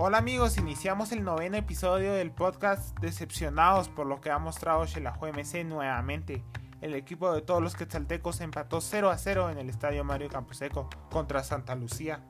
Hola amigos, iniciamos el noveno episodio del podcast Decepcionados por lo que ha mostrado Shelahu MC nuevamente. El equipo de todos los quetzaltecos empató 0 a 0 en el estadio Mario Camposeco contra Santa Lucía.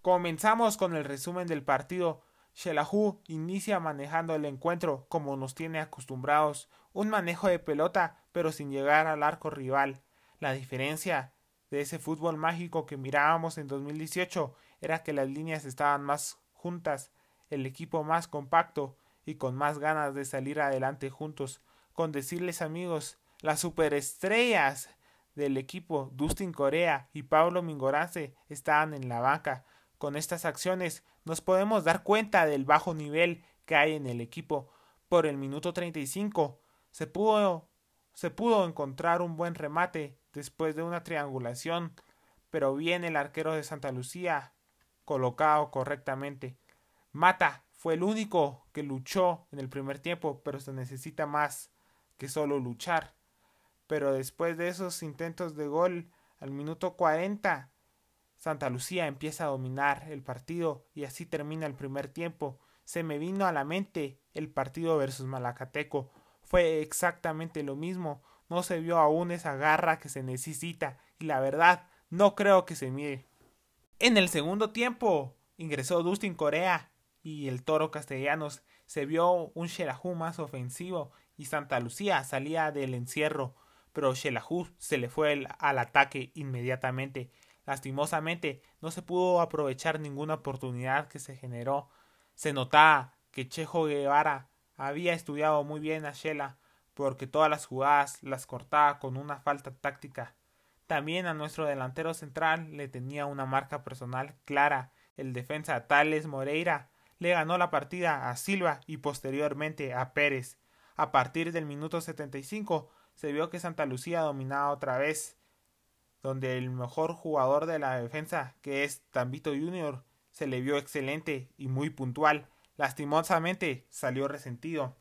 Comenzamos con el resumen del partido. Shelahu inicia manejando el encuentro como nos tiene acostumbrados, un manejo de pelota pero sin llegar al arco rival. La diferencia de ese fútbol mágico que mirábamos en 2018 era que las líneas estaban más juntas, el equipo más compacto y con más ganas de salir adelante juntos. Con decirles amigos, las superestrellas del equipo Dustin Corea y Pablo Mingorance estaban en la banca. Con estas acciones nos podemos dar cuenta del bajo nivel que hay en el equipo. Por el minuto 35 se pudo, se pudo encontrar un buen remate después de una triangulación, pero bien el arquero de Santa Lucía colocado correctamente. Mata fue el único que luchó en el primer tiempo, pero se necesita más que solo luchar. Pero después de esos intentos de gol al minuto 40, Santa Lucía empieza a dominar el partido y así termina el primer tiempo. Se me vino a la mente el partido versus Malacateco. Fue exactamente lo mismo no se vio aún esa garra que se necesita y la verdad no creo que se mire. En el segundo tiempo ingresó Dustin Corea y el Toro Castellanos. Se vio un Shelahu más ofensivo y Santa Lucía salía del encierro, pero Shelahu se le fue al ataque inmediatamente. Lastimosamente no se pudo aprovechar ninguna oportunidad que se generó. Se notaba que Chejo Guevara había estudiado muy bien a Shela porque todas las jugadas las cortaba con una falta táctica. También a nuestro delantero central le tenía una marca personal clara. El defensa Tales Moreira le ganó la partida a Silva y posteriormente a Pérez. A partir del minuto 75 se vio que Santa Lucía dominaba otra vez, donde el mejor jugador de la defensa, que es Tambito Junior, se le vio excelente y muy puntual. Lastimosamente salió resentido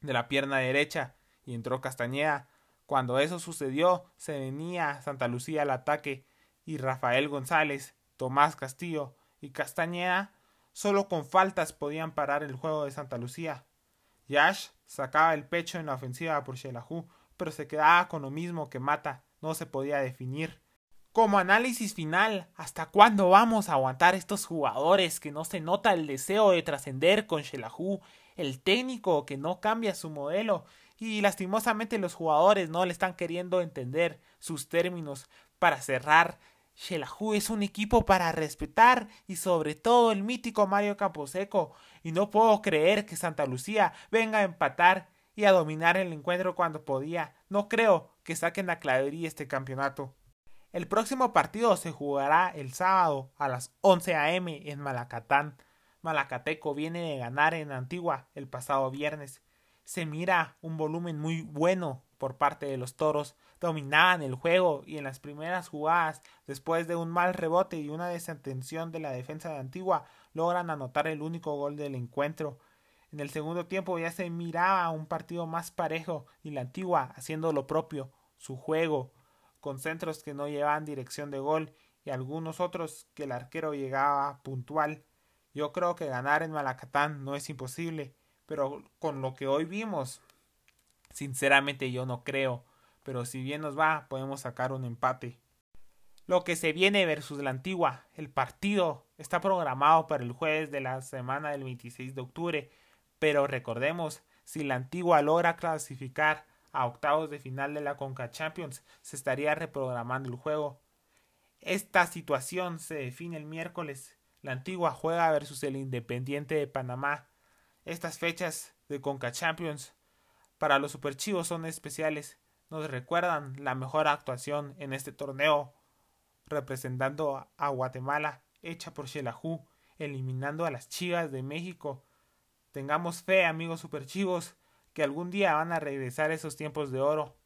de la pierna derecha y entró Castañeda. Cuando eso sucedió, se venía Santa Lucía al ataque y Rafael González, Tomás Castillo y Castañeda solo con faltas podían parar el juego de Santa Lucía. Yash sacaba el pecho en la ofensiva por Shelahu, pero se quedaba con lo mismo que Mata, no se podía definir. Como análisis final, ¿hasta cuándo vamos a aguantar estos jugadores que no se nota el deseo de trascender con Shelahu el técnico que no cambia su modelo y lastimosamente los jugadores no le están queriendo entender sus términos para cerrar. Shelahu es un equipo para respetar y sobre todo el mítico Mario Camposeco y no puedo creer que Santa Lucía venga a empatar y a dominar el encuentro cuando podía. No creo que saquen a Clavería este campeonato. El próximo partido se jugará el sábado a las 11 a.m. en Malacatán. Malacateco viene de ganar en Antigua el pasado viernes. Se mira un volumen muy bueno por parte de los toros. Dominaban el juego y en las primeras jugadas, después de un mal rebote y una desatención de la defensa de Antigua, logran anotar el único gol del encuentro. En el segundo tiempo ya se miraba un partido más parejo y la Antigua haciendo lo propio, su juego, con centros que no llevaban dirección de gol y algunos otros que el arquero llegaba puntual. Yo creo que ganar en Malacatán no es imposible, pero con lo que hoy vimos, sinceramente yo no creo, pero si bien nos va, podemos sacar un empate. Lo que se viene versus la antigua, el partido está programado para el jueves de la semana del 26 de octubre, pero recordemos, si la antigua logra clasificar a octavos de final de la Conca Champions, se estaría reprogramando el juego. Esta situación se define el miércoles la antigua juega versus el Independiente de Panamá. Estas fechas de Conca Champions para los superchivos son especiales. Nos recuerdan la mejor actuación en este torneo, representando a Guatemala, hecha por Shelahu, eliminando a las Chivas de México. Tengamos fe, amigos superchivos, que algún día van a regresar esos tiempos de oro.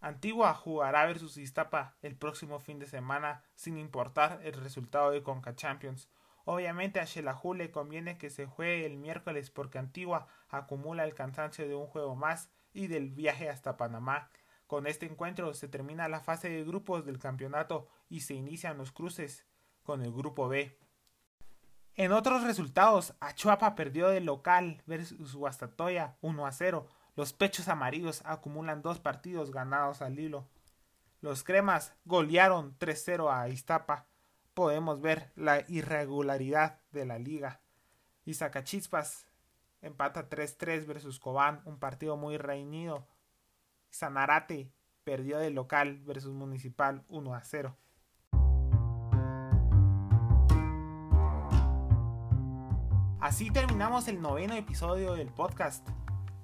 Antigua jugará versus Iztapa el próximo fin de semana sin importar el resultado de Conca Champions. Obviamente a Shelahu le conviene que se juegue el miércoles porque Antigua acumula el cansancio de un juego más y del viaje hasta Panamá. Con este encuentro se termina la fase de grupos del campeonato y se inician los cruces con el grupo B. En otros resultados, Achuapa perdió de local versus Guastatoya 1 a 0. Los pechos amarillos acumulan dos partidos ganados al hilo. Los cremas golearon 3-0 a Iztapa. Podemos ver la irregularidad de la liga. Y Zacachispas empata 3-3 versus Cobán, un partido muy reñido. Sanarate perdió de local versus Municipal 1 a 0. Así terminamos el noveno episodio del podcast,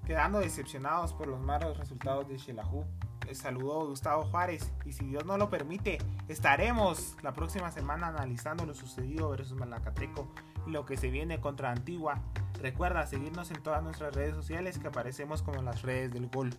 quedando decepcionados por los malos resultados de Shelahu. Les saludó Gustavo Juárez y si Dios no lo permite, estaremos la próxima semana analizando lo sucedido versus Malacateco y lo que se viene contra Antigua. Recuerda seguirnos en todas nuestras redes sociales que aparecemos como las redes del gol.